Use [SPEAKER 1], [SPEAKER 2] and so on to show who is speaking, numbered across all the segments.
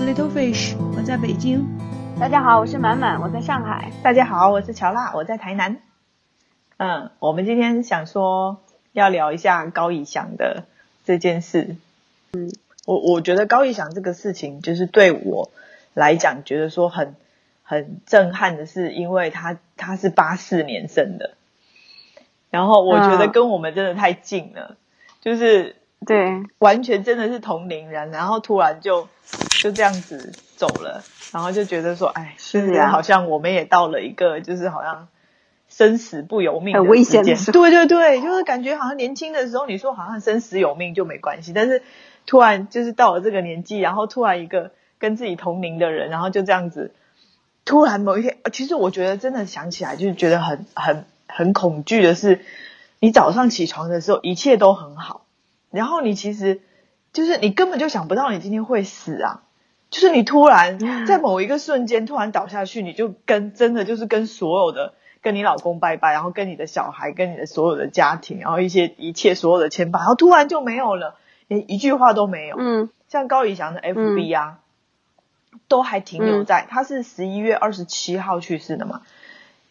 [SPEAKER 1] 是 Little Fish，我在北京。
[SPEAKER 2] 大家好，我是满满，我在上海。
[SPEAKER 3] 大家好，我是乔娜，我在台南。嗯，我们今天想说要聊一下高以翔的这件事。嗯，我我觉得高以翔这个事情，就是对我来讲，觉得说很很震撼的是，因为他他是八四年生的，然后我觉得跟我们真的太近了，就是
[SPEAKER 2] 对，
[SPEAKER 3] 完全真的是同龄人，然后突然就就这样子走了，然后就觉得说，哎，
[SPEAKER 2] 是啊，
[SPEAKER 3] 好像我们也到了一个，就是好像生死不由命
[SPEAKER 2] 很危险的
[SPEAKER 3] 时候，对对对，就是感觉好像年轻的时候，你说好像生死有命就没关系，但是突然就是到了这个年纪，然后突然一个跟自己同龄的人，然后就这样子，突然某一天，其实我觉得真的想起来就是觉得很很很恐惧的是，你早上起床的时候一切都很好，然后你其实就是你根本就想不到你今天会死啊。就是你突然在某一个瞬间突然倒下去，你就跟真的就是跟所有的跟你老公拜拜，然后跟你的小孩，跟你的所有的家庭，然后一些一切所有的牵绊，然后突然就没有了，连一句话都没有。嗯，像高以翔的 FB 啊，都还停留在他是十一月二十七号去世的嘛，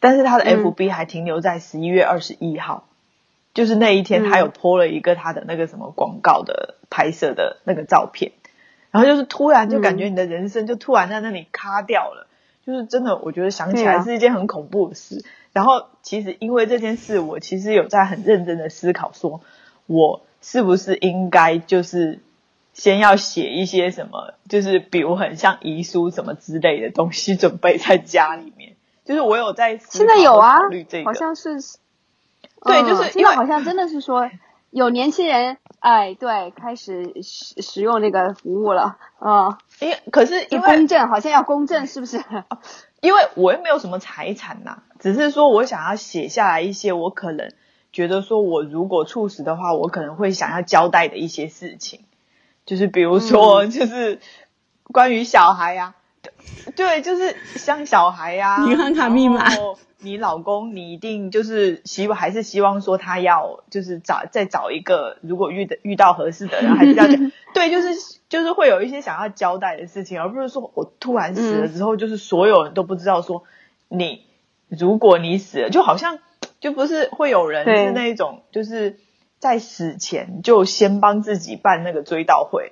[SPEAKER 3] 但是他的 FB 还停留在十一月二十一号，就是那一天他有 po 了一个他的那个什么广告的拍摄的那个照片。然后就是突然就感觉你的人生就突然在那里卡掉了，就是真的，我觉得想起来是一件很恐怖的事。然后其实因为这件事，我其实有在很认真的思考，说我是不是应该就是先要写一些什么，就是比如很像遗书什么之类的东西，准备在家里面。就是我有在
[SPEAKER 2] 现在有啊，
[SPEAKER 3] 虑这个，
[SPEAKER 2] 好像是
[SPEAKER 3] 对，就是
[SPEAKER 2] 现在好像真的是说。有年轻人哎，对，开始使使用这个服务了，
[SPEAKER 3] 啊，因可是因为
[SPEAKER 2] 公证好像要公证，是不是？
[SPEAKER 3] 因为我又没有什么财产呐，只是说我想要写下来一些我可能觉得说我如果猝死的话，我可能会想要交代的一些事情，就是比如说，就是关于小孩呀，对，就是像小孩呀，
[SPEAKER 1] 银行卡密码。
[SPEAKER 3] 你老公，你一定就是希望，还是希望说他要就是找再找一个，如果遇的遇到合适的人，还是要讲 对，就是就是会有一些想要交代的事情，而不是说我突然死了之后，就是所有人都不知道说你如果你死了，就好像就不是会有人是那种就是在死前就先帮自己办那个追悼会，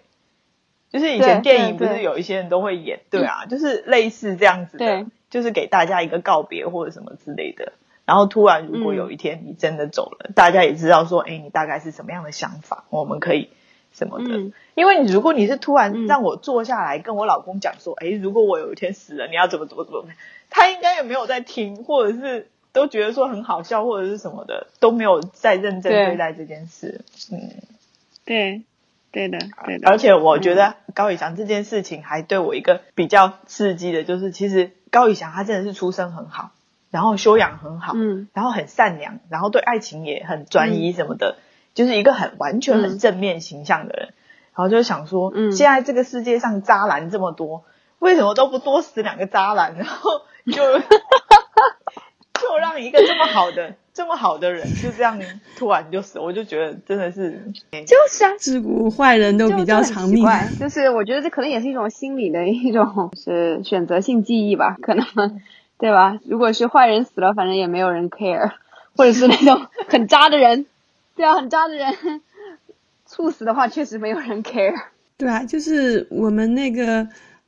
[SPEAKER 3] 就是以前电影不是有一些人都会演，对啊，就是类似这样子的。就是给大家一个告别或者什么之类的，然后突然如果有一天你真的走了，大家也知道说，哎，你大概是什么样的想法，我们可以什么的。因为你如果你是突然让我坐下来跟我老公讲说，哎，如果我有一天死了，你要怎么怎么怎么，他应该也没有在听，或者是都觉得说很好笑或者是什么的，都没有在认真对待这件事。
[SPEAKER 2] 嗯，对。对的，对的。
[SPEAKER 3] 而且我觉得高以翔这件事情还对我一个比较刺激的，就是其实高以翔他真的是出身很好，然后修养很好，嗯，然后很善良，然后对爱情也很专一什么的，就是一个很完全很正面形象的人。然后就想说，嗯，现在这个世界上渣男这么多，为什么都不多死两个渣男？然后就 就让一个这么好的。这么好的人就这样突然就死，我就觉得真的是
[SPEAKER 2] 就是啊，
[SPEAKER 1] 自古坏人都比较长命。
[SPEAKER 2] 就是我觉得这可能也是一种心理的一种是选择性记忆吧，可能对吧？如果是坏人死了，反正也没有人 care，或者是那种很渣的人，对啊，很渣的人猝死的话，确实没有人 care。
[SPEAKER 1] 对啊，就是我们那个。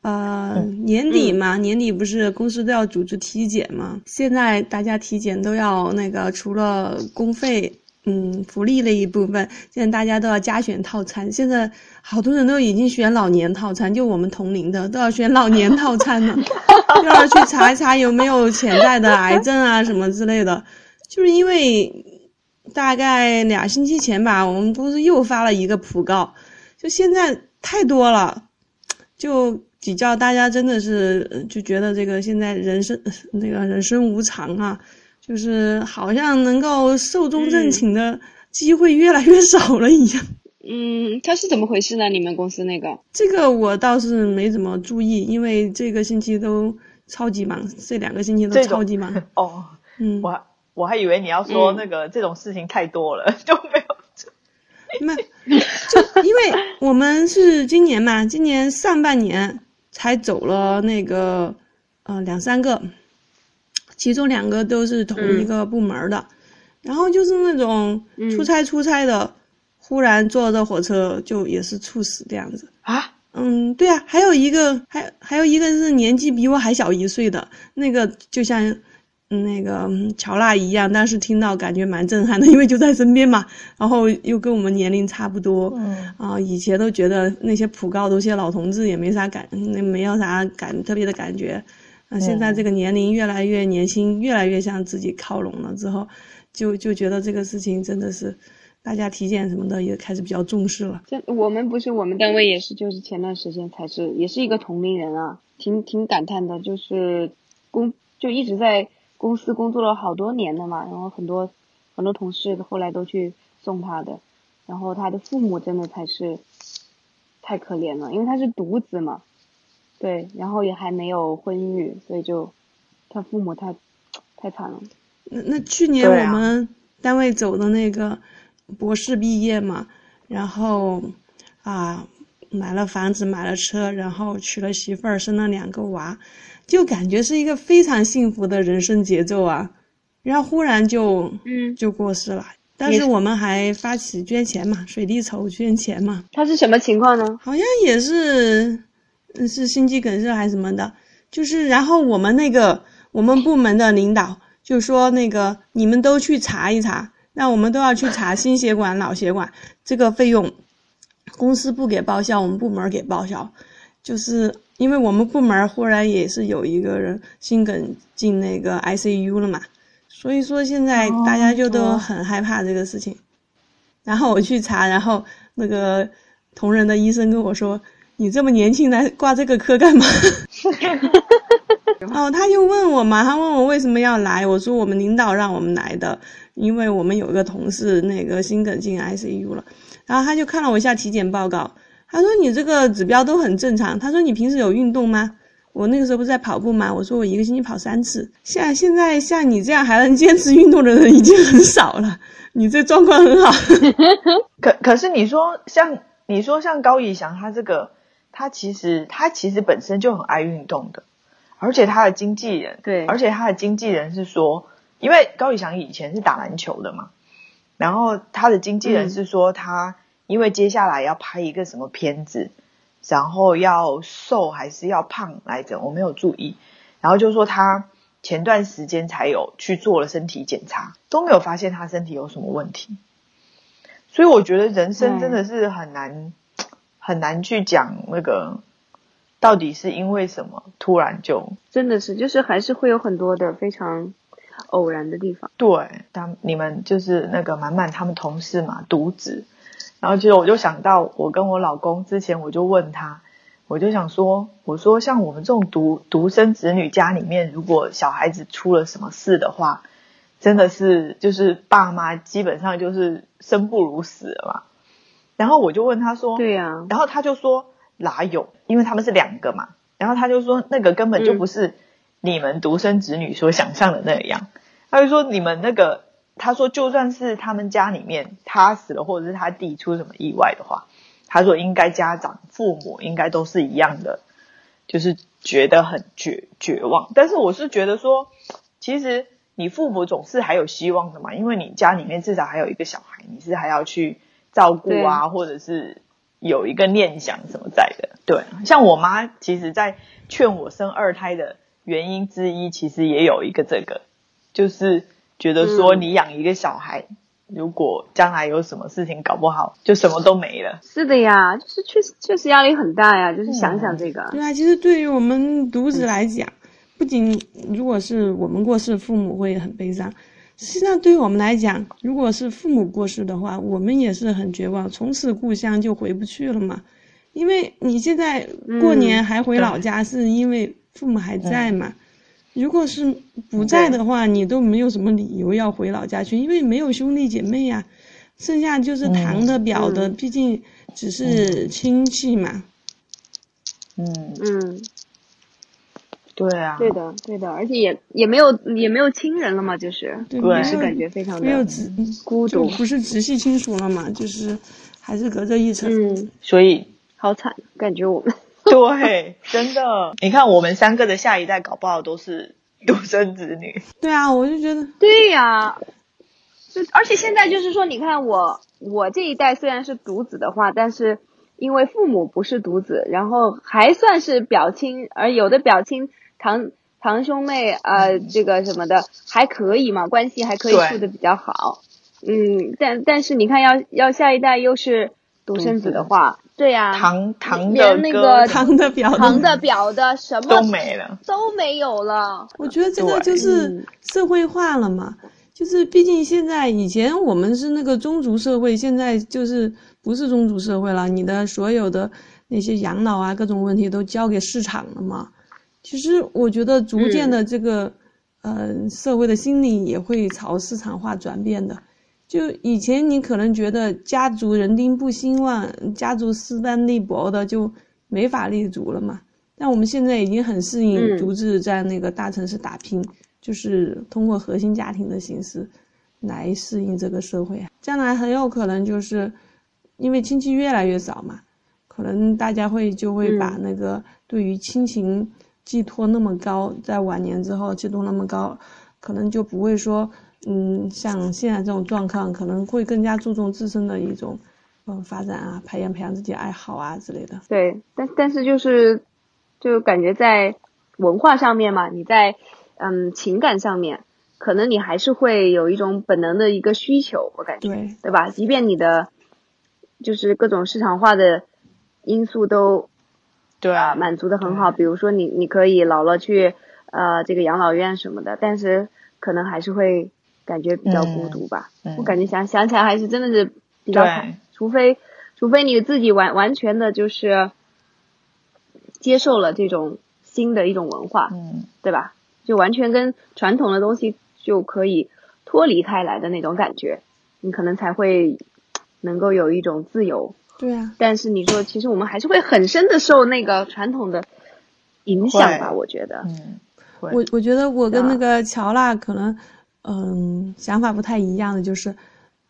[SPEAKER 1] 呃，年底嘛，年底不是公司都要组织体检嘛？现在大家体检都要那个，除了公费，嗯，福利那一部分，现在大家都要加选套餐。现在好多人都已经选老年套餐，就我们同龄的都要选老年套餐了，要去查一查有没有潜在的癌症啊什么之类的。就是因为大概俩星期前吧，我们公司又发了一个普告，就现在太多了，就。比较大家真的是就觉得这个现在人生那个人生无常啊，就是好像能够寿终正寝的机会越来越少了一样。
[SPEAKER 2] 嗯，他是怎么回事呢？你们公司那个？
[SPEAKER 1] 这个我倒是没怎么注意，因为这个星期都超级忙，这两个星期都超级忙。
[SPEAKER 3] 哦，嗯，我我还以为你要说那个这种事情太多了，就没有。
[SPEAKER 1] 没，就因为我们是今年嘛，今年上半年。才走了那个呃两三个，其中两个都是同一个部门的，然后就是那种出差出差的，忽然坐着火车就也是猝死这样子
[SPEAKER 3] 啊。
[SPEAKER 1] 嗯，对啊，还有一个还还有一个是年纪比我还小一岁的那个，就像。那个乔娜一样，但是听到感觉蛮震撼的，因为就在身边嘛，然后又跟我们年龄差不多，啊，以前都觉得那些普高都些老同志也没啥感，那没有啥感特别的感觉，啊，现在这个年龄越来越年轻，越来越向自己靠拢了之后，就就觉得这个事情真的是，大家体检什么的也开始比较重视了。
[SPEAKER 2] 这我们不是我们单位也是，就是前段时间才是，也是一个同龄人啊，挺挺感叹的，就是工就一直在。公司工作了好多年的嘛，然后很多很多同事后来都去送他的，然后他的父母真的才是太可怜了，因为他是独子嘛，对，然后也还没有婚育，所以就他父母太太惨了。
[SPEAKER 1] 那那去年我们单位走的那个博士毕业嘛，然后啊买了房子买了车，然后娶了媳妇儿生了两个娃。就感觉是一个非常幸福的人生节奏啊，然后忽然就
[SPEAKER 2] 嗯
[SPEAKER 1] 就过世了，但是我们还发起捐钱嘛，水滴筹捐钱嘛。
[SPEAKER 2] 他是什么情况呢？
[SPEAKER 1] 好像也是，是心肌梗塞还是什么的，就是然后我们那个我们部门的领导就说那个你们都去查一查，那我们都要去查心血管、脑血管这个费用，公司不给报销，我们部门给报销，就是。因为我们部门忽然也是有一个人心梗进那个 ICU 了嘛，所以说现在大家就都很害怕这个事情。然后我去查，然后那个同仁的医生跟我说：“你这么年轻来挂这个科干嘛？” 哦，他就问我嘛，他问我为什么要来，我说我们领导让我们来的，因为我们有一个同事那个心梗进 ICU 了。然后他就看了我一下体检报告。他说你这个指标都很正常。他说你平时有运动吗？我那个时候不是在跑步吗？我说我一个星期跑三次。像现在像你这样还能坚持运动的人已经很少了。你这状况很好。
[SPEAKER 3] 可可是你说像你说像高以翔他这个，他其实他其实本身就很爱运动的，而且他的经纪人
[SPEAKER 2] 对，
[SPEAKER 3] 而且他的经纪人是说，因为高以翔以前是打篮球的嘛，然后他的经纪人是说他。因为接下来要拍一个什么片子，然后要瘦还是要胖来着？我没有注意。然后就说他前段时间才有去做了身体检查，都没有发现他身体有什么问题。所以我觉得人生真的是很难 很难去讲那个到底是因为什么突然就
[SPEAKER 2] 真的是就是还是会有很多的非常偶然的地方。
[SPEAKER 3] 对，当你们就是那个满满他们同事嘛，独子。然后其实我就想到，我跟我老公之前我就问他，我就想说，我说像我们这种独独生子女家里面，如果小孩子出了什么事的话，真的是就是爸妈基本上就是生不如死了嘛。然后我就问他说，
[SPEAKER 2] 对呀，
[SPEAKER 3] 然后他就说哪有，因为他们是两个嘛。然后他就说那个根本就不是你们独生子女所想象的那样。他就说你们那个。他说，就算是他们家里面他死了，或者是他弟出什么意外的话，他说应该家长父母应该都是一样的，就是觉得很绝绝望。但是我是觉得说，其实你父母总是还有希望的嘛，因为你家里面至少还有一个小孩，你是还要去照顾啊，或者是有一个念想什么在的。对，像我妈，其实在劝我生二胎的原因之一，其实也有一个这个，就是。觉得说你养一个小孩，如果将来有什么事情搞不好，就什么都没了。
[SPEAKER 2] 是的呀，就是确实确实压力很大呀。就是想想这个，
[SPEAKER 1] 对啊，其实对于我们独子来讲，不仅如果是我们过世，父母会很悲伤。实际上，对于我们来讲，如果是父母过世的话，我们也是很绝望，从此故乡就回不去了嘛。因为你现在过年还回老家，是因为父母还在嘛。如果是不在。的话，你都没有什么理由要回老家去，因为没有兄弟姐妹呀，剩下就是堂的表的，毕竟只是亲戚嘛。
[SPEAKER 3] 嗯。
[SPEAKER 2] 嗯，
[SPEAKER 3] 对啊，
[SPEAKER 2] 对的对的，而且也也没有也没有亲人了嘛，就是。
[SPEAKER 1] 对，
[SPEAKER 2] 是感觉非常的
[SPEAKER 1] 没有直
[SPEAKER 2] 孤独，
[SPEAKER 1] 不是直系亲属了嘛，就是还是隔着一层。
[SPEAKER 2] 嗯，
[SPEAKER 3] 所以
[SPEAKER 2] 好惨，感觉我们。
[SPEAKER 3] 对，真的，你看我们三个的下一代搞不好都是 独生子女。
[SPEAKER 1] 对啊，我就觉得，
[SPEAKER 2] 对呀，就而且现在就是说，你看我我这一代虽然是独子的话，但是因为父母不是独子，然后还算是表亲，而有的表亲堂堂兄妹呃这个什么的还可以嘛，关系还可以处的比较好。嗯，但但是你看要要下一代又是独生子的话，对呀、
[SPEAKER 3] 堂堂的
[SPEAKER 2] 连那个
[SPEAKER 3] 哥
[SPEAKER 1] 堂的表
[SPEAKER 2] 堂的表的什么都
[SPEAKER 3] 没了。
[SPEAKER 2] 都没有了。
[SPEAKER 1] 我觉得这个就是
[SPEAKER 2] 嗯
[SPEAKER 1] 社会化了嘛，就是毕竟现在以前我们是那个宗族社会，现在就是不是宗族社会了，你的所有的那些养老啊各种问题都交给市场了嘛。其实我觉得逐渐的这个、呃社会的心理也会朝市场化转变的。就以前你可能觉得家族人丁不兴旺，家族势单力薄的就没法立足了嘛。但我们现在已经很适应
[SPEAKER 2] 嗯
[SPEAKER 1] 独自在那个大城市打拼，就是通过核心家庭的形式来适应这个社会。将来很有可能就是因为亲戚越来越少嘛，可能大家会就会把
[SPEAKER 2] 嗯
[SPEAKER 1] 那个对于亲情寄托那么高，在晚年之后寄托那么高，可能就不会说。嗯，像现在这种状况，可能会更加注重自身的一种，嗯，发展啊，培养培养自己爱好啊之类的。
[SPEAKER 2] 对，但但是就是就感觉在文化上面嘛，你在嗯情感上面，可能你还是会有一种本能的一个需求，我感觉，
[SPEAKER 1] 对，
[SPEAKER 2] 对吧？即便你的就是各种市场化的因素都
[SPEAKER 3] 对啊，
[SPEAKER 2] 满足的很好，比如说你你可以老了去呃这个养老院什么的，但是可能还是会感觉比较孤独吧。
[SPEAKER 3] 嗯
[SPEAKER 2] 我感觉想想起来还是真的是比较惨，除非除非你自己完完全的就是接受了这种新的一种文化，
[SPEAKER 3] 嗯，
[SPEAKER 2] 对吧？就完全跟传统的东西就可以脱离开来的那种感觉，你可能才会能够有一种自由。
[SPEAKER 1] 对啊，
[SPEAKER 2] 但是你说，其实我们还是会很深的受那个传统的影响吧？我觉得，
[SPEAKER 3] 嗯，
[SPEAKER 1] 我我觉得我跟
[SPEAKER 2] 啊
[SPEAKER 1] 那个乔娜可能，嗯，想法不太一样的，就是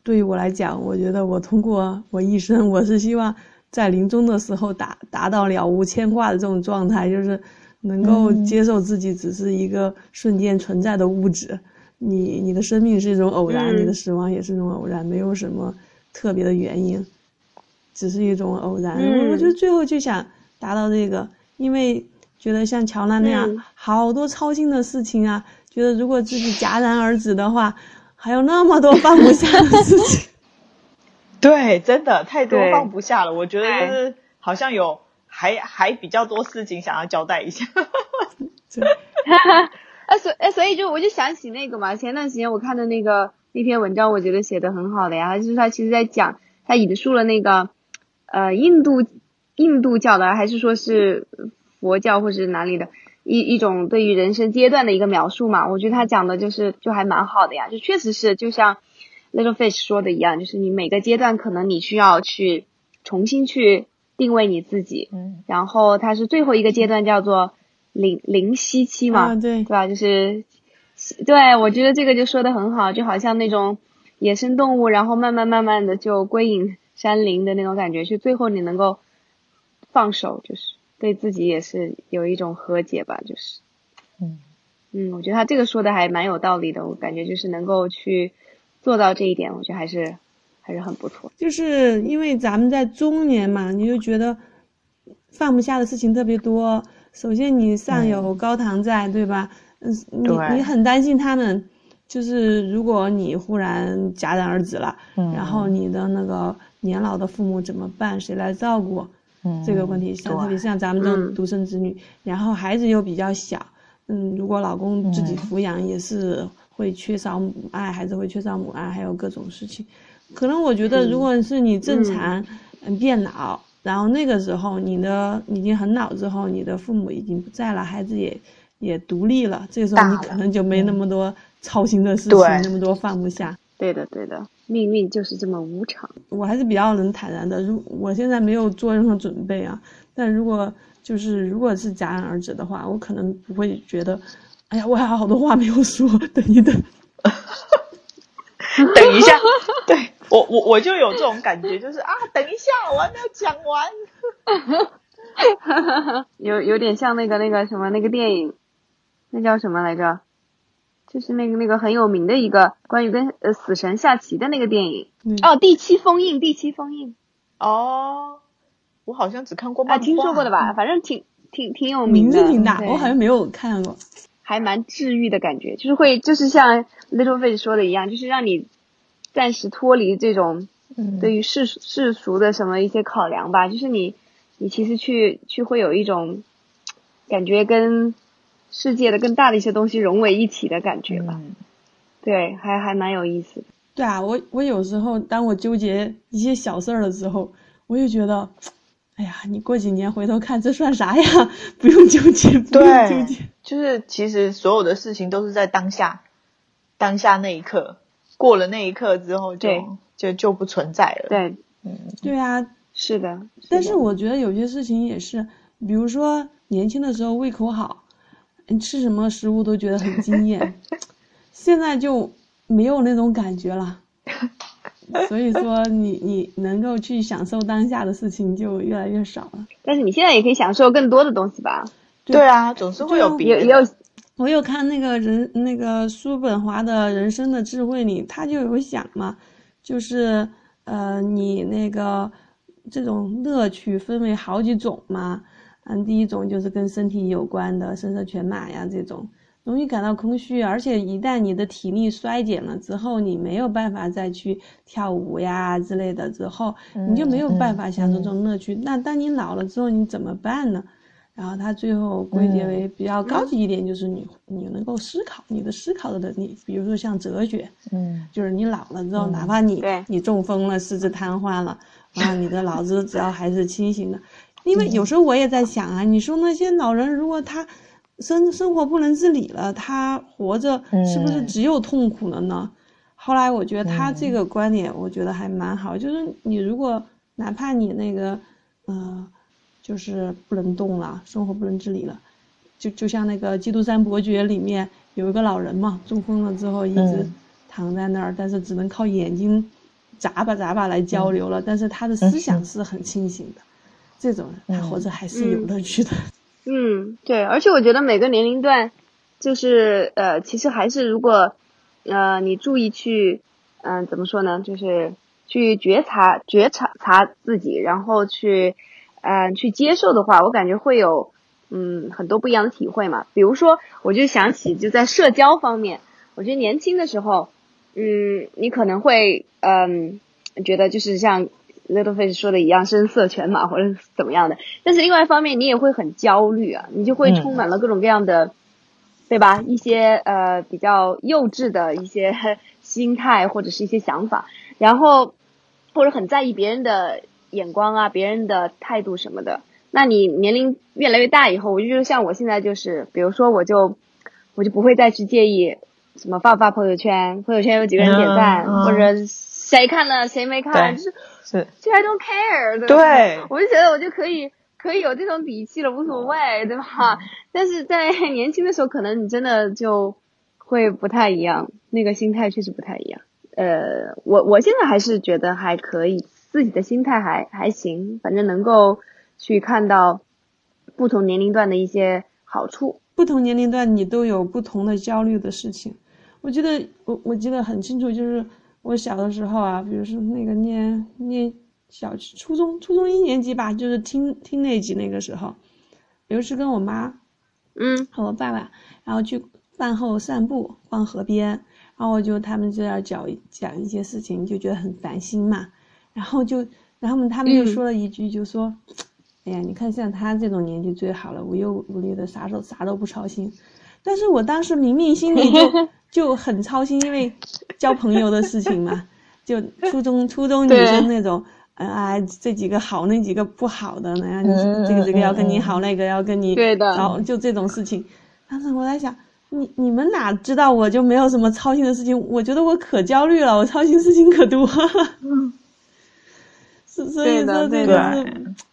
[SPEAKER 1] 对于我来讲，我觉得我通过我一生，我是希望在临终的时候达达到了无牵挂的这种状态，就是能够
[SPEAKER 3] 嗯。
[SPEAKER 1] 接受自己只是一个瞬间存在的物质，你你的生命是一种偶然，
[SPEAKER 2] 嗯
[SPEAKER 1] 你的死亡也是一种偶然，没有什么特别的原因，只是一种偶然。
[SPEAKER 2] 嗯。
[SPEAKER 1] 我就最后就想达到这个，因为觉得像乔娜那样、
[SPEAKER 2] 嗯
[SPEAKER 1] 好多操心的事情啊，觉得如果自己戛然而止的话，还有那么多放不下的事情。
[SPEAKER 3] 对，真的太多放不下了。我觉得就是好像有还还比较多事情想要交代一下。
[SPEAKER 2] 啊，所哎，所以就我就想起那个嘛，前段时间我看的那个那篇文章，我觉得写的很好的呀，就是他其实在讲，他引述了那个呃印度印度教的，还是说是佛教或是哪里的一一种对于人生阶段的一个描述嘛，我觉得他讲的就是就还蛮好的呀，就确实是就像 Little Fish 说的一样，就是你每个阶段可能你需要去重新去定位你自己，
[SPEAKER 3] 嗯，
[SPEAKER 2] 然后它是最后一个阶段叫做灵灵息期嘛，
[SPEAKER 1] 啊对
[SPEAKER 2] 对吧？就是，对我觉得这个就说的很好，就好像那种野生动物，然后慢慢慢慢的就归隐山林的那种感觉，就最后你能够放手，就是对自己也是有一种和解吧，就是，
[SPEAKER 3] 嗯
[SPEAKER 2] 嗯，我觉得他这个说的还蛮有道理的，我感觉就是能够去做到这一点，我觉得还是还是很不错。
[SPEAKER 1] 就是因为咱们在中年嘛，你就觉得放不下的事情特别多。首先，你上有高堂在，对吧？嗯，你你很担心他们，就是如果你忽然戛然而止了，
[SPEAKER 3] 嗯
[SPEAKER 1] 然后你的那个年老的父母怎么办？谁来照顾？
[SPEAKER 3] 嗯
[SPEAKER 1] 这个问题，像
[SPEAKER 3] 对。
[SPEAKER 1] 特别像咱们这种
[SPEAKER 2] 嗯。
[SPEAKER 1] 独生子女，然后孩子又比较小，嗯，如果老公自己
[SPEAKER 3] 嗯。
[SPEAKER 1] 抚养也是会缺少母爱，孩子会缺少母爱，还有各种事情。可能我觉得，如果是你正常，嗯，变老，然后那个时候你的已经很老之后，你的父母已经不在了，孩子也也独立了，这个时候你可能就没那么多操心的事情，那么多放不下。
[SPEAKER 2] 对的，对的，命运就是这么无常。
[SPEAKER 1] 我还是比较能坦然的。如我现在没有做任何准备啊，但如果就是如果是戛然而止的话，我可能不会觉得，哎呀，我还有好多话没有说，等一等。
[SPEAKER 3] 等一下，对我我我就有这种感觉，就是啊，等一下，我还没有讲完。
[SPEAKER 2] 有有点像那个那个什么那个电影，那叫什么来着？就是那个那个很有名的一个关于跟呃死神下棋的那个电影。
[SPEAKER 1] 嗯
[SPEAKER 2] 哦，第七封印，第七封印，
[SPEAKER 3] 哦，我好像只看过
[SPEAKER 2] 啊，
[SPEAKER 3] 漫画。
[SPEAKER 2] 听说过的吧？反正挺挺挺有
[SPEAKER 1] 名
[SPEAKER 2] 的，
[SPEAKER 1] 字挺大，
[SPEAKER 2] 对
[SPEAKER 1] 我好像没有看过。
[SPEAKER 2] 还蛮治愈的感觉，就是会就是像 Little Face 说的一样，就是让你暂时脱离这种
[SPEAKER 3] 嗯，
[SPEAKER 2] 对于世俗世俗的什么一些考量吧，就是你你其实去去会有一种感觉跟世界的更大的一些东西融为一体的感觉吧，
[SPEAKER 3] 嗯
[SPEAKER 2] 对，还还蛮有意思的。
[SPEAKER 1] 对啊，我我有时候当我纠结一些小事儿的时候，我就觉得，哎呀，你过几年回头看这算啥呀？不用纠结，不用纠结。，
[SPEAKER 3] 就是其实所有的事情都是在当下，当下那一刻，过了那一刻之后就
[SPEAKER 2] 对
[SPEAKER 3] 就就不存在了。，
[SPEAKER 2] 对，
[SPEAKER 3] 嗯
[SPEAKER 1] 对啊，
[SPEAKER 2] 是的。
[SPEAKER 1] 但是我觉得有些事情也是，比如说年轻的时候胃口好，你吃什么食物都觉得很惊艳，现在就没有那种感觉了。所以说你你能够去享受当下的事情就越来越少了。
[SPEAKER 2] 但是你现在也可以享受更多的东西吧？
[SPEAKER 3] 对啊，总是会有别。
[SPEAKER 2] 也也有
[SPEAKER 1] 我有看那个人那个叔本华的人生的智慧里，他就有讲嘛，就是呃你那个这种乐趣分为好几种嘛，嗯，第一种就是跟身体有关的，声色犬马呀这种，容易感到空虚，而且一旦你的体力衰减了之后，你没有办法再去跳舞呀之类的之后，你就没有办法享受这种乐趣。那当你老了之后，你怎么办呢？然后他最后归结为比较高级一点，就是你你能够思考，你的思考的能力，比如说像哲学，
[SPEAKER 3] 嗯
[SPEAKER 1] 就是你老了之后，哪怕你你中风了，四肢瘫痪了，啊，你的脑子只要还是清醒的，因为有时候我也在想啊，你说那些老人如果他生生活不能自理了，他活着是不是
[SPEAKER 3] 嗯。
[SPEAKER 1] 只有痛苦了呢？后来我觉得他这个观点，我觉得还蛮好，就是你如果哪怕你那个，呃，就是不能动了，生活不能自理了，就就像那个《基督山伯爵》里面有一个老人嘛，中风了之后一直
[SPEAKER 3] 嗯。
[SPEAKER 1] 躺在那儿，但是只能靠眼睛眨巴眨巴来交流了，但是他的思想
[SPEAKER 3] 嗯
[SPEAKER 1] 是很清醒的，这种人他活着还是有
[SPEAKER 2] 嗯
[SPEAKER 1] 乐趣的。
[SPEAKER 2] 嗯，对，而且我觉得每个年龄段，就是呃，其实还是如果呃你注意去，嗯、怎么说呢，就是去觉察觉察察自己，然后去嗯、去接受的话，我感觉会有嗯很多不一样的体会嘛。比如说，我就想起就在社交方面，我觉得年轻的时候，嗯，你可能会嗯觉得就是像 Little Fish 说的一样，声色犬马或者怎么样的。但是另外一方面，你也会很焦虑啊，你就会
[SPEAKER 3] 嗯
[SPEAKER 2] 充满了各种各样的，对吧？一些呃比较幼稚的一些 心态或者是一些想法，然后或者很在意别人的眼光啊，别人的态度什么的。那你年龄越来越大以后，我就觉得像我现在就是，比如说我就我就不会再去介意什么发不发朋友圈，朋友圈有几个人点赞，
[SPEAKER 3] 嗯嗯
[SPEAKER 2] 或者谁看了谁没看，就是
[SPEAKER 3] 是，
[SPEAKER 2] 就 I don't care，对？
[SPEAKER 3] 对
[SPEAKER 2] 我就觉得我就可以可以有这种底气了，无所谓，对吧？但是在 年轻的时候，可能你真的就会不太一样，那个心态确实不太一样。呃，我我现在还是觉得还可以，自己的心态还还行，反正能够去看到不同年龄段的一些好处。
[SPEAKER 1] 不同年龄段你都有不同的焦虑的事情。我记得我我记得很清楚，就是我小的时候啊，比如说那个念念小初中初中一年级吧，就是听听那集那个时候，有一次跟我妈
[SPEAKER 2] 嗯
[SPEAKER 1] 和我爸爸，然后去饭后散步逛河边，然后我就他们就要讲讲一些事情，就觉得很烦心嘛，然后就然后他们就
[SPEAKER 2] 嗯
[SPEAKER 1] 说了一句，就说。哎呀，你看像他这种年纪最好了，无忧无虑的，啥都啥都不操心。但是我当时明明心里就 就很操心，因为交朋友的事情嘛，就初中初中女生那种，呃啊这几个好，那几个不好的，那样这个这个要跟你
[SPEAKER 3] 嗯
[SPEAKER 1] 好，那个要跟你
[SPEAKER 2] 对的
[SPEAKER 1] 然后就这种事情。当时我在想，你你们哪知道我就没有什么操心的事情？我觉得我可焦虑了，我操心事情可多。所所以说这个是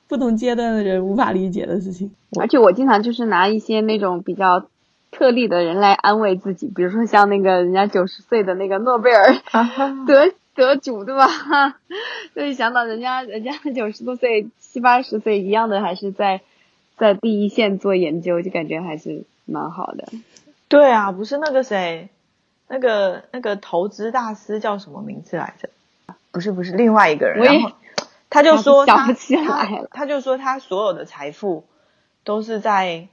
[SPEAKER 1] 不同阶段的人无法理解的事情。
[SPEAKER 2] 而且我经常就是拿一些那种比较特例的人来安慰自己，比如说像那个人家九十岁的那个诺贝尔得得主，对吧？就是想到人家人家九十多岁、七八十岁一样的，还是在在第一线做研究，就感觉还是蛮好的。
[SPEAKER 3] 对啊，不是那个谁，那个那个投资大师叫什么名字来着？不是不是，另外一个人。然后他就说
[SPEAKER 2] 想不起来了。
[SPEAKER 3] 他就说他所有的财富都是在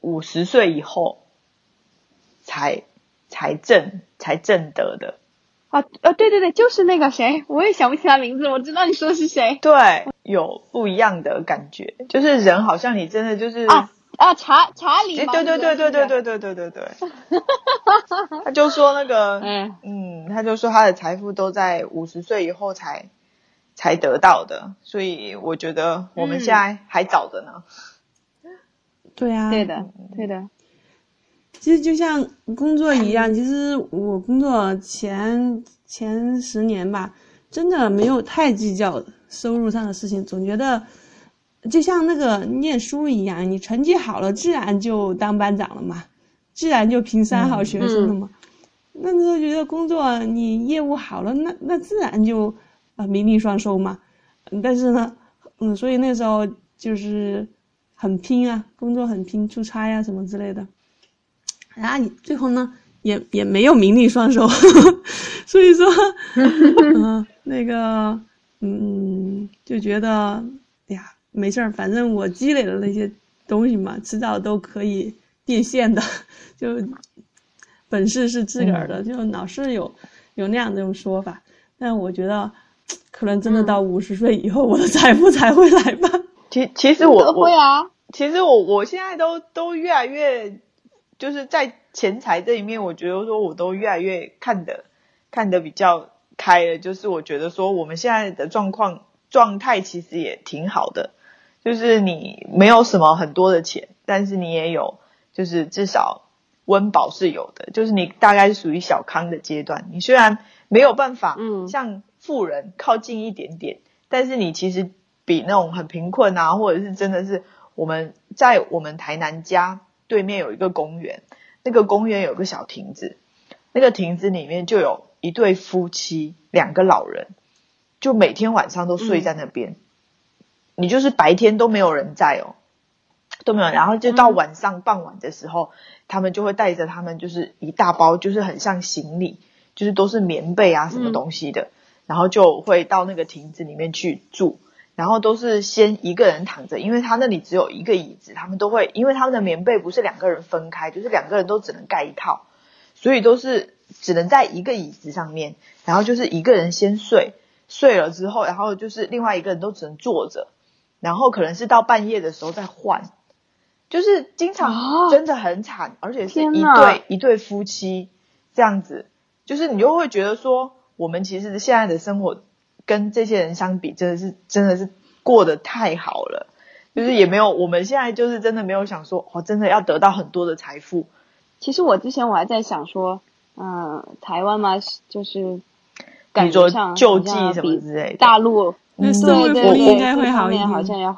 [SPEAKER 3] 五十岁以后才才挣才挣得的。
[SPEAKER 2] 啊呃，对对对，就是那个谁，我也想不起他名字，我知道你说的是谁。
[SPEAKER 3] 对，有不一样的感觉，就是人好像你真的就是
[SPEAKER 2] 啊啊查查理。
[SPEAKER 3] 对对对对对对对对对对对。他就说那个，嗯嗯，他就说他的财富都在五十岁以后才才得到的，所以我觉得我们现在还早着呢。
[SPEAKER 1] 对啊，
[SPEAKER 2] 对的，对的。
[SPEAKER 1] 其实就像工作一样，其实我工作前前十年吧，真的没有太计较收入上的事情，总觉得就像那个念书一样，你成绩好了，自然就当班长了嘛，自然就评三好学生了嘛。那时候觉得工作你业务好了，那那自然就啊名利双收嘛。但是呢，嗯，所以那时候就是很拼啊，工作很拼，出差呀什么之类的。然后你最后呢，也也没有名利双收，所以说，嗯，那个，嗯，就觉得，哎呀，没事儿，反正我积累的那些东西嘛，迟早都可以变现的，就本事是自个儿的，就老是有有那样这种说法。但我觉得，可能真的到五十岁以后，我的财富才会来吧。
[SPEAKER 3] 其其实我
[SPEAKER 2] 会啊，
[SPEAKER 3] 其实我我现在都都越来越。就是在钱财这一面，我觉得说我都越来越看得看得比较开了。就是我觉得说我们现在的状况状态其实也挺好的，就是你没有什么很多的钱，但是你也有，就是至少温饱是有的。就是你大概是属于小康的阶段，你虽然没有办法像富人靠近一点点，但是你其实比那种很贫困啊，或者是真的是我们在我们台南家。对面有一个公园，那个公园有个小亭子，那个亭子里面就有一对夫妻，两个老人，就每天晚上都睡在那边。你就是白天都没有人在哦，都没有，然后就到晚上傍晚的时候，他们就会带着他们就是一大包，就是很像行李，就是都是棉被啊什么东西的，然后就会到那个亭子里面去住。然后都是先一个人躺着，因为他那里只有一个椅子，他们都会，因为他们的棉被不是两个人分开，就是两个人都只能盖一套，所以都是只能在一个椅子上面，然后就是一个人先睡，睡了之后，然后就是另外一个人都只能坐着，然后可能是到半夜的时候再换，就是经常真的很惨，而且是一对一对夫妻这样子，就是你就会觉得说，我们其实现在的生活。跟这些人相比，真的是真的是过得太好了，就是也没有我们现在就是真的没有想说，哦，真的要得到很多的财富。
[SPEAKER 2] 其实我之前我还在想说，嗯，台湾嘛，就是感觉上
[SPEAKER 3] 救济什么之类的，
[SPEAKER 2] 大陆
[SPEAKER 1] 那社会福利应该会好一点，
[SPEAKER 2] 好像要。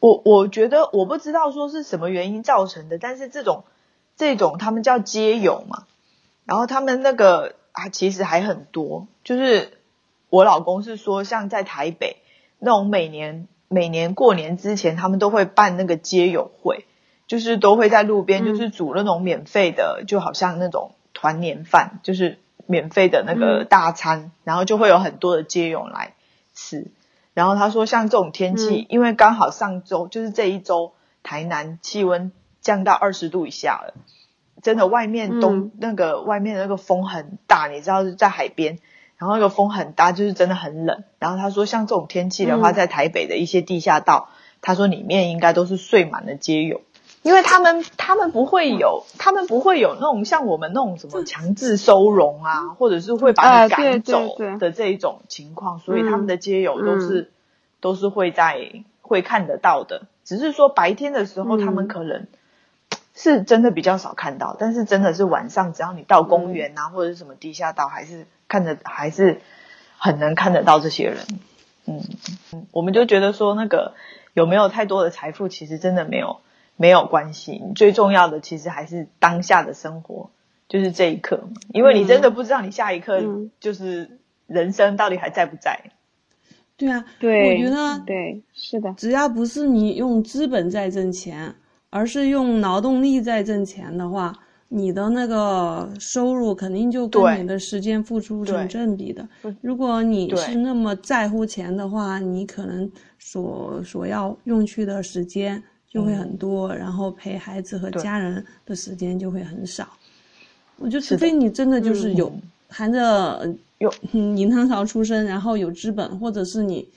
[SPEAKER 3] 我我觉得我不知道说是什么原因造成的，但是这种这种他们叫街友嘛，然后他们那个啊，其实还很多，就是。我老公是说，像在台北那种每年每年过年之前，他们都会办那个街友会，就是都会在路边就是煮那种免费的，就好像那种团年饭，就是免费的那个大餐，然后就会有很多的街友来吃。然后他说，像这种天气，因为刚好上周就是这一周，台南气温降到二十度以下了，真的外面东那个外面那个风很大，你知道是在海边。然后那个风很大，就是真的很冷。然后他说，像这种天气的话，在台北的一些地下道，他说里面应该都是睡满了街友，因为他们他们不会有，他们不会有那种像我们那种什么强制收容啊，或者是会把你赶走的这一种情况，所以他们的街友都是都是会在会看得到的。只是说白天的时候，他们可能是真的比较少看到，但是真的是晚上，只要你到公园啊或者是什么地下道，还是。看着还是很能看得到这些人，嗯，我们就觉得说那个有没有太多的财富，其实真的没有没有关系。最重要的其实还是当下的生活，就是这一刻，因为你真的不知道你下一刻就是人生到底还在不在。
[SPEAKER 1] 对啊，
[SPEAKER 2] 对，
[SPEAKER 1] 我觉得
[SPEAKER 2] 对，是的，
[SPEAKER 1] 只要不是你用资本在挣钱，而是用劳动力在挣钱的话，你的那个收入肯定就跟你的时间付出成正比的
[SPEAKER 3] 嗯。
[SPEAKER 1] 如果你是那么在乎钱的话，你可能所所要用去的时间就会很多，然后陪孩子和家人的时间就会很少。我觉得，除非你真的就是有
[SPEAKER 3] 嗯
[SPEAKER 1] 含着呃
[SPEAKER 3] 有
[SPEAKER 1] 嗯银行潮出身，然后有资本，或者是你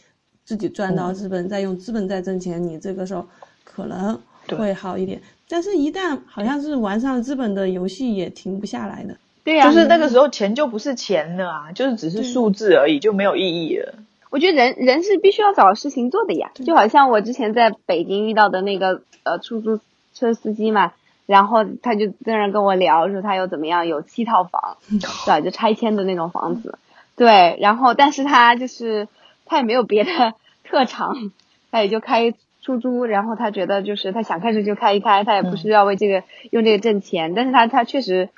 [SPEAKER 1] 自己赚到
[SPEAKER 3] 嗯
[SPEAKER 1] 资本，再用资本再挣钱，你这个时候可能会好一点。但是，一旦好像是玩上资本的游戏，也停不下来的。
[SPEAKER 2] 对呀、
[SPEAKER 3] 就是那个时候钱就不是钱了啊，就是只是数字而已，就没有意义了。
[SPEAKER 2] 我觉得人人是必须要找事情做的呀，就好像我之前在北京遇到的那个呃出租车司机嘛，然后他就在那跟我聊说他有怎么样有七套房，对吧？就拆迁的那种房子，对，然后但是他就是他也没有别的特长，他也就开出租，然后他觉得就是他想开车就开一开，他也不是要为这个、用这个挣钱，但是他他确实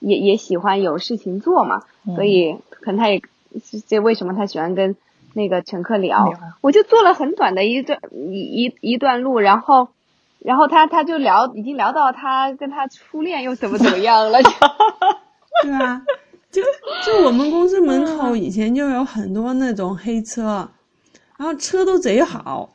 [SPEAKER 2] 也也喜欢有事情做嘛，所以可能他也这为什么他喜欢跟那个乘客聊
[SPEAKER 3] 聊，
[SPEAKER 2] 我就做了很短的一段一一一段路，然后然后他他就聊已经聊到他跟他初恋又怎么怎么样了，就
[SPEAKER 1] 对啊，就就我们公司门口以前就有很多那种黑车，然后车都贼好，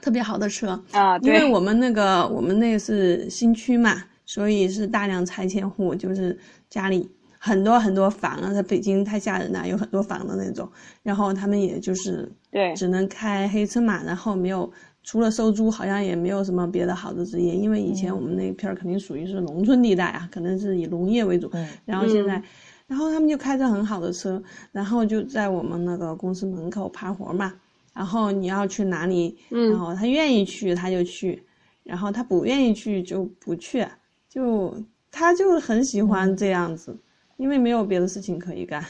[SPEAKER 1] 特别好的车。
[SPEAKER 2] 啊
[SPEAKER 1] 因为我们那个我们那个是新区嘛，所以是大量拆迁户，就是家里很多很多房啊，在北京太吓人了，有很多房的那种。然后他们也就是
[SPEAKER 2] 对
[SPEAKER 1] 只能开黑车嘛，然后没有除了收租，好像也没有什么别的好的职业，因为以前我们那片儿肯定属于是农村地带啊，可能是以农业为主。
[SPEAKER 3] 嗯
[SPEAKER 1] 然后现在，
[SPEAKER 2] 嗯
[SPEAKER 1] 然后他们就开着很好的车，然后就在我们那个公司门口趴活嘛。然后你要去哪里，
[SPEAKER 2] 嗯
[SPEAKER 1] 然后他愿意去他就去，然后他不愿意去就不去，就他就很喜欢这样子，因为没有别的事情可以干。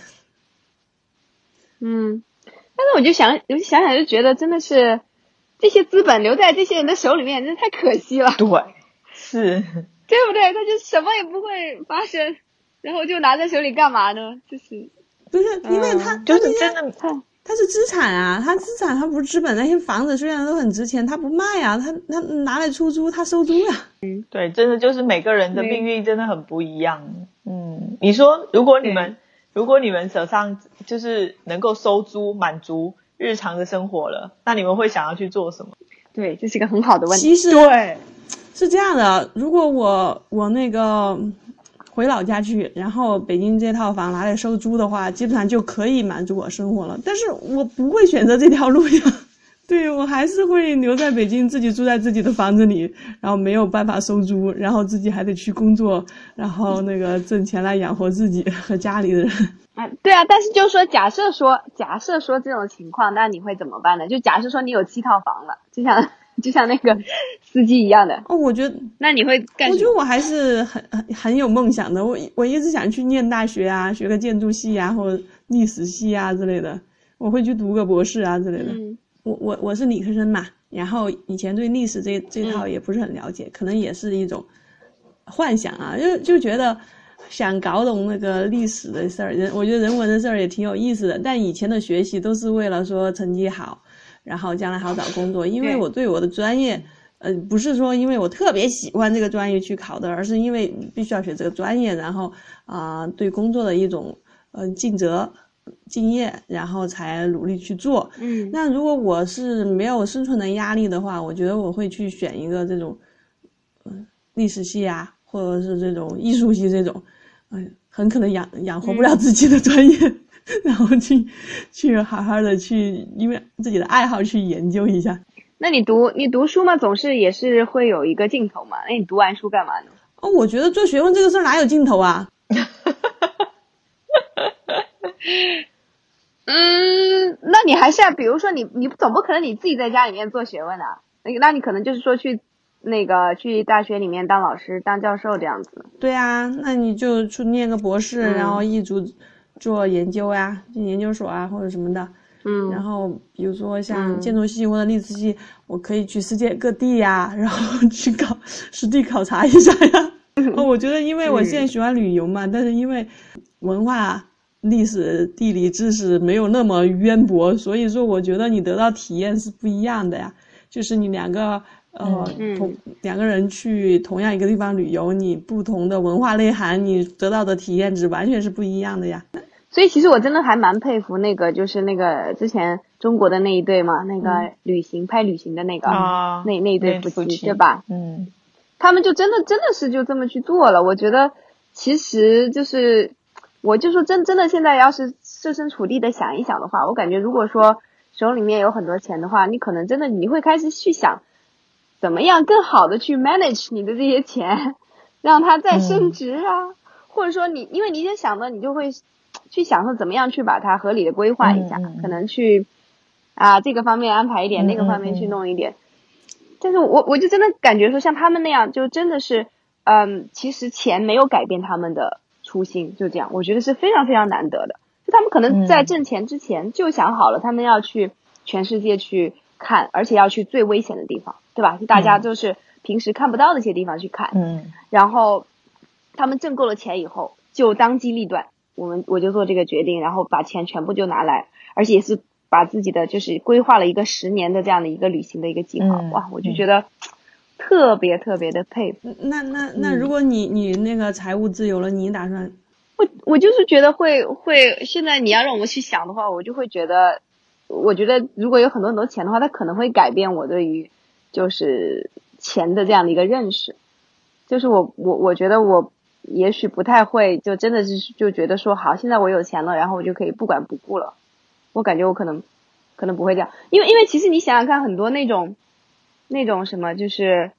[SPEAKER 2] 嗯，但是我就想我就想想就觉得真的是这些资本留在这些人的手里面，真的太可惜了。
[SPEAKER 3] 对，是，
[SPEAKER 2] 对不对？他就什么也不会发生，然后就拿在手里干嘛呢？就是
[SPEAKER 1] 不是因为他、
[SPEAKER 2] 嗯
[SPEAKER 3] 就是真的，
[SPEAKER 2] 太
[SPEAKER 1] 他是资产啊，它资产它不是资本，那些房子虽然都很值钱，它不卖啊，他他拿来出租，它收租呀、
[SPEAKER 3] 对，真的就是每个人的命运真的很不一样。嗯，你说如果你们如果你们手上就是能够收租满足日常的生活了，那你们会想要去做什么？
[SPEAKER 2] 对，这是一个很好的问题。
[SPEAKER 1] 其实
[SPEAKER 3] 对，
[SPEAKER 1] 是这样的，如果我我那个回老家去，然后北京这套房拿来收租的话，基本上就可以满足我生活了。但是我不会选择这条路呀，对我还是会留在北京，自己住在自己的房子里，然后没有办法收租，然后自己还得去工作，然后那个挣钱来养活自己和家里的人。
[SPEAKER 2] 啊，对啊，但是就是说，假设说，假设说这种情况，那你会怎么办呢？就假设说你有七套房了，就像就像那个司机一样的，
[SPEAKER 1] 哦，我觉得
[SPEAKER 2] 那你会干？
[SPEAKER 1] 我觉得我还是很很很有梦想的。我我一直想去念大学啊，学个建筑系啊，或者历史系啊之类的。我会去读个博士啊之类的。
[SPEAKER 2] 嗯
[SPEAKER 1] 我我我是理科生嘛，然后以前对历史这这套
[SPEAKER 2] 嗯
[SPEAKER 1] 也不是很了解，可能也是一种幻想啊，就就觉得想搞懂那个历史的事儿，人我觉得人文的事儿也挺有意思的。但以前的学习都是为了说成绩好，然后将来好找工作，因为我对我的专业。呃，不是说因为我特别喜欢这个专业去考的，而是因为必须要学这个专业，然后啊、对工作的一种呃尽责、敬业，然后才努力去做。
[SPEAKER 2] 嗯
[SPEAKER 1] 那如果我是没有生存的压力的话，我觉得我会去选一个这种，嗯，历史系啊，或者是这种艺术系这种，嗯、很可能养养活不了自己的专业，然后去去好好的去因为自己的爱好去研究一下。
[SPEAKER 2] 那你读你读书嘛，总是也是会有一个尽头嘛。那你读完书干嘛呢？
[SPEAKER 1] 哦，我觉得做学问这个事儿哪有尽头啊？
[SPEAKER 2] 嗯，那你还是要，比如说你你总不可能你自己在家里面做学问啊，那那你可能就是说去那个去大学里面当老师、当教授这样子。
[SPEAKER 1] 对啊，那你就去念个博士，
[SPEAKER 2] 嗯
[SPEAKER 1] 然后一直做研究呀、进研究所啊或者什么的。
[SPEAKER 2] 嗯
[SPEAKER 1] 然后比如说像
[SPEAKER 2] 嗯
[SPEAKER 1] 建筑系或者历史系，我可以去世界各地呀，然后去考实地考察一下呀。哦，我觉得因为我现在喜欢旅游嘛，但是因为文化历史地理知识没有那么渊博，所以说我觉得你得到体验是不一样的呀。就是你两个呃同两个人去同样一个地方旅游，你不同的文化内涵，你得到的体验值完全是不一样的呀。
[SPEAKER 2] 所以其实我真的还蛮佩服那个，就是那个之前中国的那一对嘛，那个旅行拍旅行的那个那那一对夫妻，对吧？
[SPEAKER 3] 嗯，
[SPEAKER 2] 他们就真的真的是就这么去做了。我觉得其实就是，我就说真真的现在要是设身处地的想一想的话，我感觉如果说手里面有很多钱的话，你可能真的你会开始去想，怎么样更好的去 manage 你的这些钱，让它再升值啊，或者说你因为你先想到，你就会。去想说怎么样去把它合理的规划一下，可能去啊这个方面安排一点，那个方面去弄一点。但是我我就真的感觉说像他们那样，就真的是，嗯，其实钱没有改变他们的初心，就这样，我觉得是非常非常难得的。就他们可能在挣钱之前就想好了，他们要去全世界去看，而且要去最危险的地方，对吧？就大家就是平时看不到的一些地方去看。
[SPEAKER 3] 嗯。
[SPEAKER 2] 然后他们挣够了钱以后，就当机立断。我们我就做这个决定，然后把钱全部就拿来，而且是把自己的就是规划了一个十年的这样的一个旅行的一个计划，哇，我就觉得特别特别的佩服。
[SPEAKER 1] 那那那如果你你那个财务自由了，你打算？
[SPEAKER 2] 我我就是觉得会会，现在你要让我去想的话，我就会觉得，我觉得如果有很多很多钱的话，它可能会改变我对于就是钱的这样的一个认识，就是我我我觉得我。也许不太会，就真的是就觉得说好，现在我有钱了，然后我就可以不管不顾了。我感觉我可能可能不会这样，因为因为其实你想想看，很多那种那种什么就是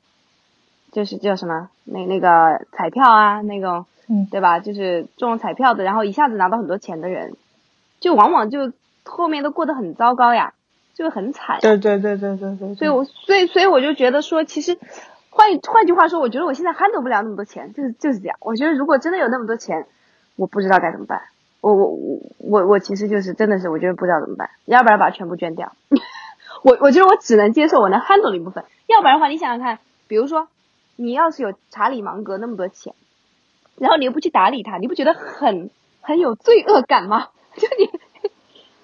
[SPEAKER 2] 就是叫什么那那个彩票啊那种，
[SPEAKER 3] 嗯，
[SPEAKER 2] 对吧？就是中彩票的，然后一下子拿到很多钱的人，就往往就后面都过得很糟糕呀，就很惨。
[SPEAKER 3] 对对对对对对。
[SPEAKER 2] 所以我所以所以我就觉得说，其实。换换句话说，我觉得我现在 handle 不了那么多钱，就是就是这样。我觉得如果真的有那么多钱，我不知道该怎么办。我我我我我其实就是真的是，我觉得不知道怎么办。要不然把全部捐掉。我我觉得我只能接受我能 handle 的一部分。要不然的话，你想想看，比如说你要是有查理芒格那么多钱，然后你又不去打理他，你不觉得很很有罪恶感吗？就你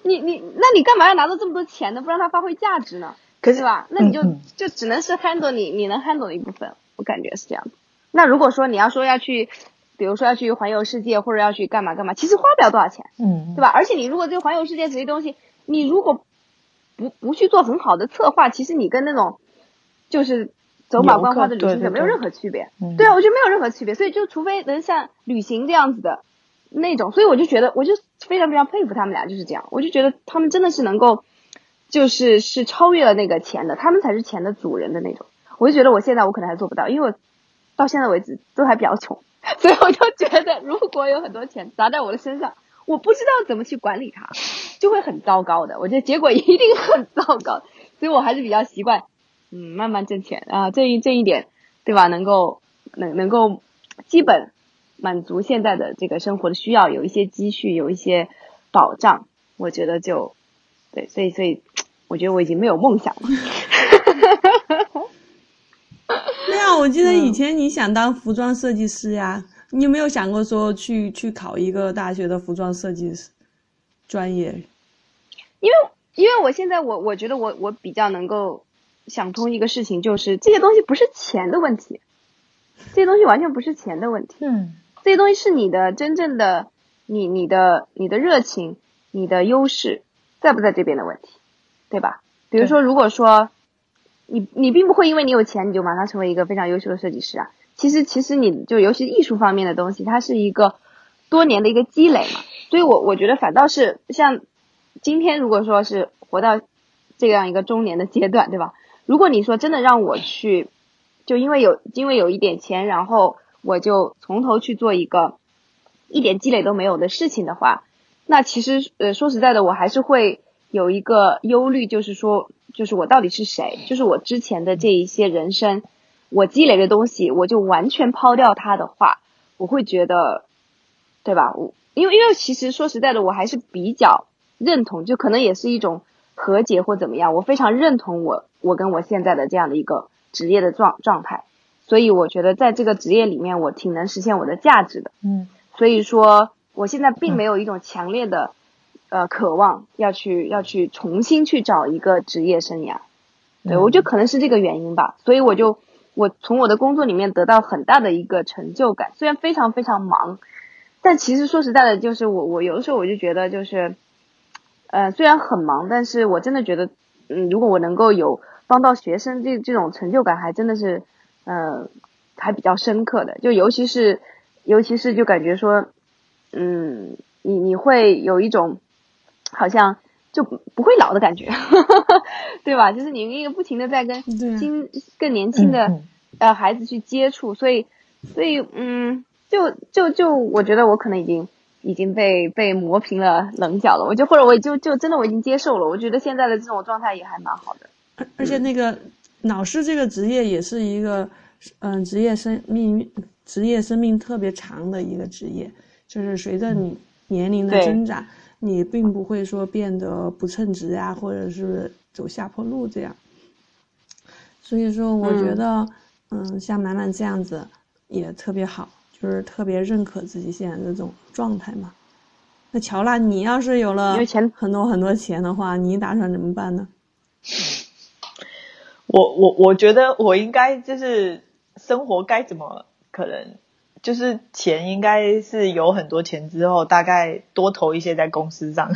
[SPEAKER 2] 你你，那你干嘛要拿到这么多钱呢？不让他发挥价值呢？
[SPEAKER 3] 可是
[SPEAKER 2] 吧，那你就就只能是 handle 你你能 handle 的一部分，我感觉是这样那如果说你要说要去，比如说要去环游世界或者要去干嘛干嘛，其实花不了多少钱，
[SPEAKER 3] 嗯，
[SPEAKER 2] 对吧？而且你如果这个环游世界这些东西，你如果不不去做很好的策划，其实你跟那种就是走马观花的旅行者没有任何区别。对啊，我觉得没有任何区别。所以就除非能像旅行这样子的那种，所以我就觉得我就非常非常佩服他们俩就是这样，我就觉得他们真的是能够。就是是超越了那个钱的，他们才是钱的主人的那种。我就觉得我现在我可能还做不到，因为我到现在为止都还比较穷，所以我就觉得如果有很多钱砸在我的身上，我不知道怎么去管理它，就会很糟糕的。我觉得结果一定很糟糕，所以我还是比较习惯，嗯，慢慢挣钱啊，这一这一点，对吧？能够能能够基本满足现在的这个生活的需要，有一些积蓄，有一些保障，我觉得就对，所以所以。我觉得我已经没有梦想了。
[SPEAKER 1] 对啊，我记得以前你想当服装设计师呀，你有没有想过说去去考一个大学的服装设计师专业？
[SPEAKER 2] 因为因为我现在我我觉得我我比较能够想通一个事情，就是这些东西不是钱的问题，这些东西完全不是钱的问题。
[SPEAKER 3] 嗯，
[SPEAKER 2] 这些东西是你的真正的你你的你的热情，你的优势在不在这边的问题。对吧？比如说，如果说你你并不会因为你有钱，你就马上成为一个非常优秀的设计师啊。其实，其实你就尤其艺术方面的东西，它是一个多年的一个积累嘛。所以我我觉得反倒是像今天，如果说是活到这样一个中年的阶段，对吧？如果你说真的让我去，就因为有因为有一点钱，然后我就从头去做一个一点积累都没有的事情的话，那其实呃说实在的，我还是会。有一个忧虑，就是说，就是我到底是谁？就是我之前的这一些人生，我积累的东西，我就完全抛掉它的话，我会觉得，对吧？我因为因为其实说实在的，我还是比较认同，就可能也是一种和解或怎么样。我非常认同我我跟我现在的这样的一个职业的状状态，所以我觉得在这个职业里面，我挺能实现我的价值的。
[SPEAKER 3] 嗯，
[SPEAKER 2] 所以说。我现在并没有一种强烈的呃渴望要去要去重新去找一个职业生涯。对，我觉得可能是这个原因吧，所以我就我从我的工作里面得到很大的一个成就感，虽然非常非常忙，但其实说实在的，就是我我有的时候我就觉得就是，呃，虽然很忙，但是我真的觉得，嗯，如果我能够有帮到学生这这种成就感，还真的是，呃，还比较深刻的，就尤其是尤其是就感觉说，嗯，你你会有一种好像。就不会老的感觉，对吧？就是你一个不停的在跟新更年轻的呃孩子去接触，所以所以嗯，就就就我觉得我可能已经已经被被磨平了棱角了，我就或者我就就真的我已经接受了，我觉得现在的这种状态也还蛮好的。
[SPEAKER 1] 而而且那个老师这个职业也是一个嗯职业生命职业生命特别长的一个职业，就是随着你年龄的增长。你并不会说变得不称职呀，或者是走下坡路这样。所以说，我觉得，嗯，像满满这样子也特别好，就是特别认可自己现在这种状态嘛。那乔拉，你要是有了很多很多钱的话，你打算怎么办呢？
[SPEAKER 3] 我我我觉得我应该就是生活该怎么可能。就是钱应该是有很多钱之后，大概多投一些在公司上，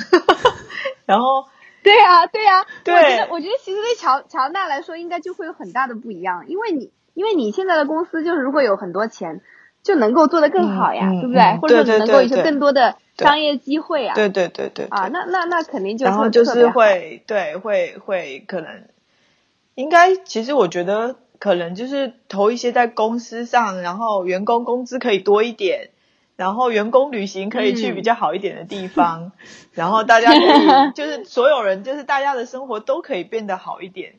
[SPEAKER 3] 然后，
[SPEAKER 2] 对啊，对啊，对，我觉得我觉得其实对乔乔娜来说，应该就会有很大的不一样，因为你因为你现在的公司就是如果有很多钱，就能够做得更好呀，对不对？或者说能够有更多的商业机会啊，
[SPEAKER 3] 对对对对，
[SPEAKER 2] 啊，那那那肯定就
[SPEAKER 3] 然后就是会对会会可能，应该其实我觉得。可能就是投一些在公司上，然后员工工资可以多一点，然后员工旅行可以去比较好一点的地方，然后大家可以就是所有人就是大家的生活都可以变得好一点，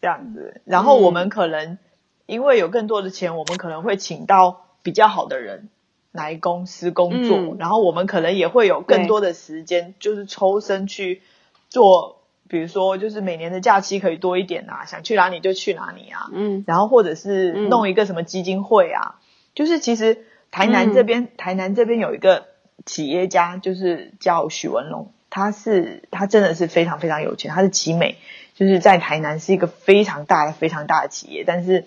[SPEAKER 3] 这样子。然后我们可能因为有更多的钱，我们可能会请到比较好的人来公司工作，然后我们可能也会有更多的时间，就是抽身去做。比如说，就是每年的假期可以多一点啊，想去哪里就去哪里啊。嗯，然后或者是弄一个什么基金会啊，就是其实台南这边，台南这边有一个企业家，就是叫许文龙，他是他真的是非常非常有钱，他是集美，就是在台南是一个非常大的非常大的企业，但是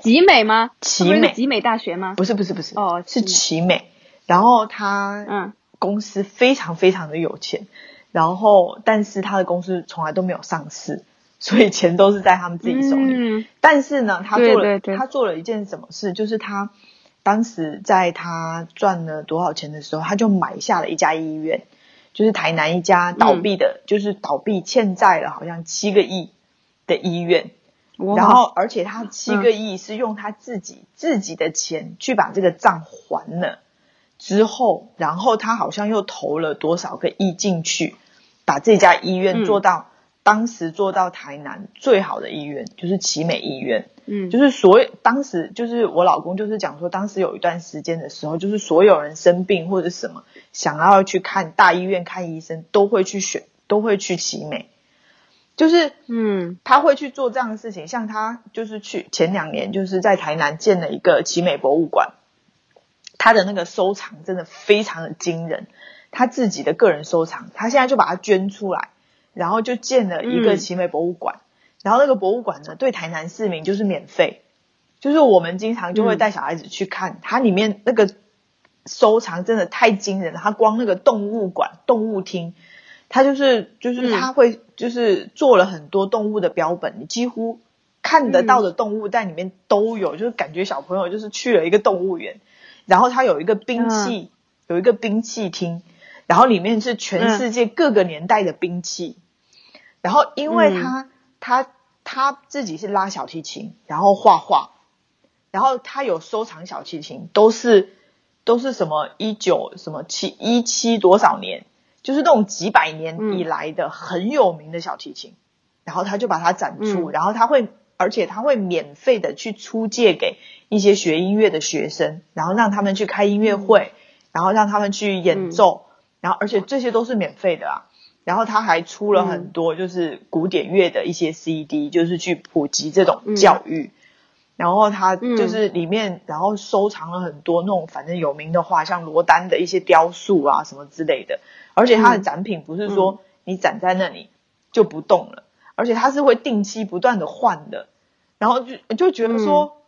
[SPEAKER 2] 集美吗？
[SPEAKER 3] 集美
[SPEAKER 2] 集美大学吗？
[SPEAKER 3] 不是不是不是哦，是集美，然后他嗯公司非常非常的有钱。然后，但是他的公司从来都没有上市，所以钱都是在他们自己手里。但是呢，他做了他做了一件什么事，就是他当时在他赚了多少钱的时候，他就买下了一家医院，就是台南一家倒闭的，就是倒闭欠债了好像七个亿的医院。然后，而且他七个亿是用他自己自己的钱去把这个账还了。之后，然后他好像又投了多少个亿进去，把这家医院做到当时做到台南最好的医院，就是奇美医院。嗯，就是所有当时就是我老公就是讲说，当时有一段时间的时候，就是所有人生病或者什么想要去看大医院看医生，都会去选，都会去奇美。就是嗯，他会去做这样的事情，像他就是去前两年就是在台南建了一个奇美博物馆。他的那个收藏真的非常的惊人，他自己的个人收藏，他现在就把它捐出来，然后就建了一个奇美博物馆。然后那个博物馆呢，对台南市民就是免费，就是我们经常就会带小孩子去看。它里面那个收藏真的太惊人了，它光那个动物馆、动物厅，它就是就是它会就是做了很多动物的标本，你几乎看得到的动物在里面都有，就是感觉小朋友就是去了一个动物园。然后它有一个兵器，有一个兵器厅，然后里面是全世界各个年代的兵器。然后因为他他他自己是拉小提琴，然后画画，然后他有收藏小提琴，都是都是什么一九什么七一七多少年，就是那种几百年以来的很有名的小提琴。然后他就把它展出，然后他会。而且他会免费的去出借给一些学音乐的学生，然后让他们去开音乐会，然后让他们去演奏，然后而且这些都是免费的啊。然后他还出了很多就是古典乐的一些 CD，就是去普及这种教育。然后他就是里面，然后收藏了很多那种反正有名的画，像罗丹的一些雕塑啊什么之类的。而且他的展品不是说你展在那里就不动了，而且它是会定期不断的换的。然后就就觉得说，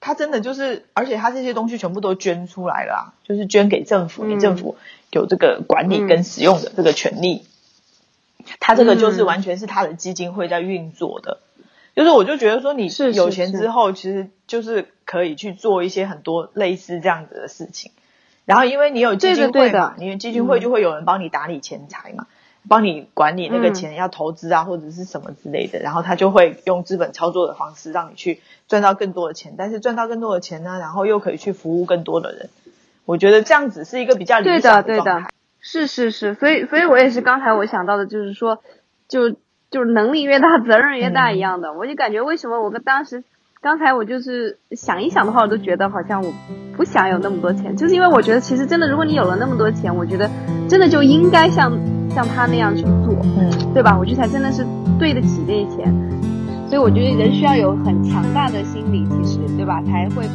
[SPEAKER 3] 它真的就是，而且它这些东西全部都捐出来了，就是捐给政府，你政府有这个管理跟使用的这个权利。它这个就是完全是他的基金会在运作的。就是我就觉得说，你有钱之后，其实就是可以去做一些很多类似这样子的事情。然后因为你有基金会嘛，因为基金会就会有人帮你打理钱财嘛，帮你管理那个钱要投资啊或者是什么之类的。然后他就会用资本操作的方式让你去赚到更多的钱，但是赚到更多的钱呢，然后又可以去服务更多的人。我觉得这样子是一个比较理想
[SPEAKER 2] 的状态。是是是，所以所以我也是刚才我想到的，就是说就。就是能力越大，责任越大一样的，我就感觉为什么我跟当时，刚才我就是想一想的话，我都觉得好像我不想有那么多钱，就是因为我觉得其实真的，如果你有了那么多钱，我觉得真的就应该像像他那样去做，嗯，对吧？我觉得才真的是对得起这些钱，所以我觉得人需要有很强大的心理，其实对吧？才会。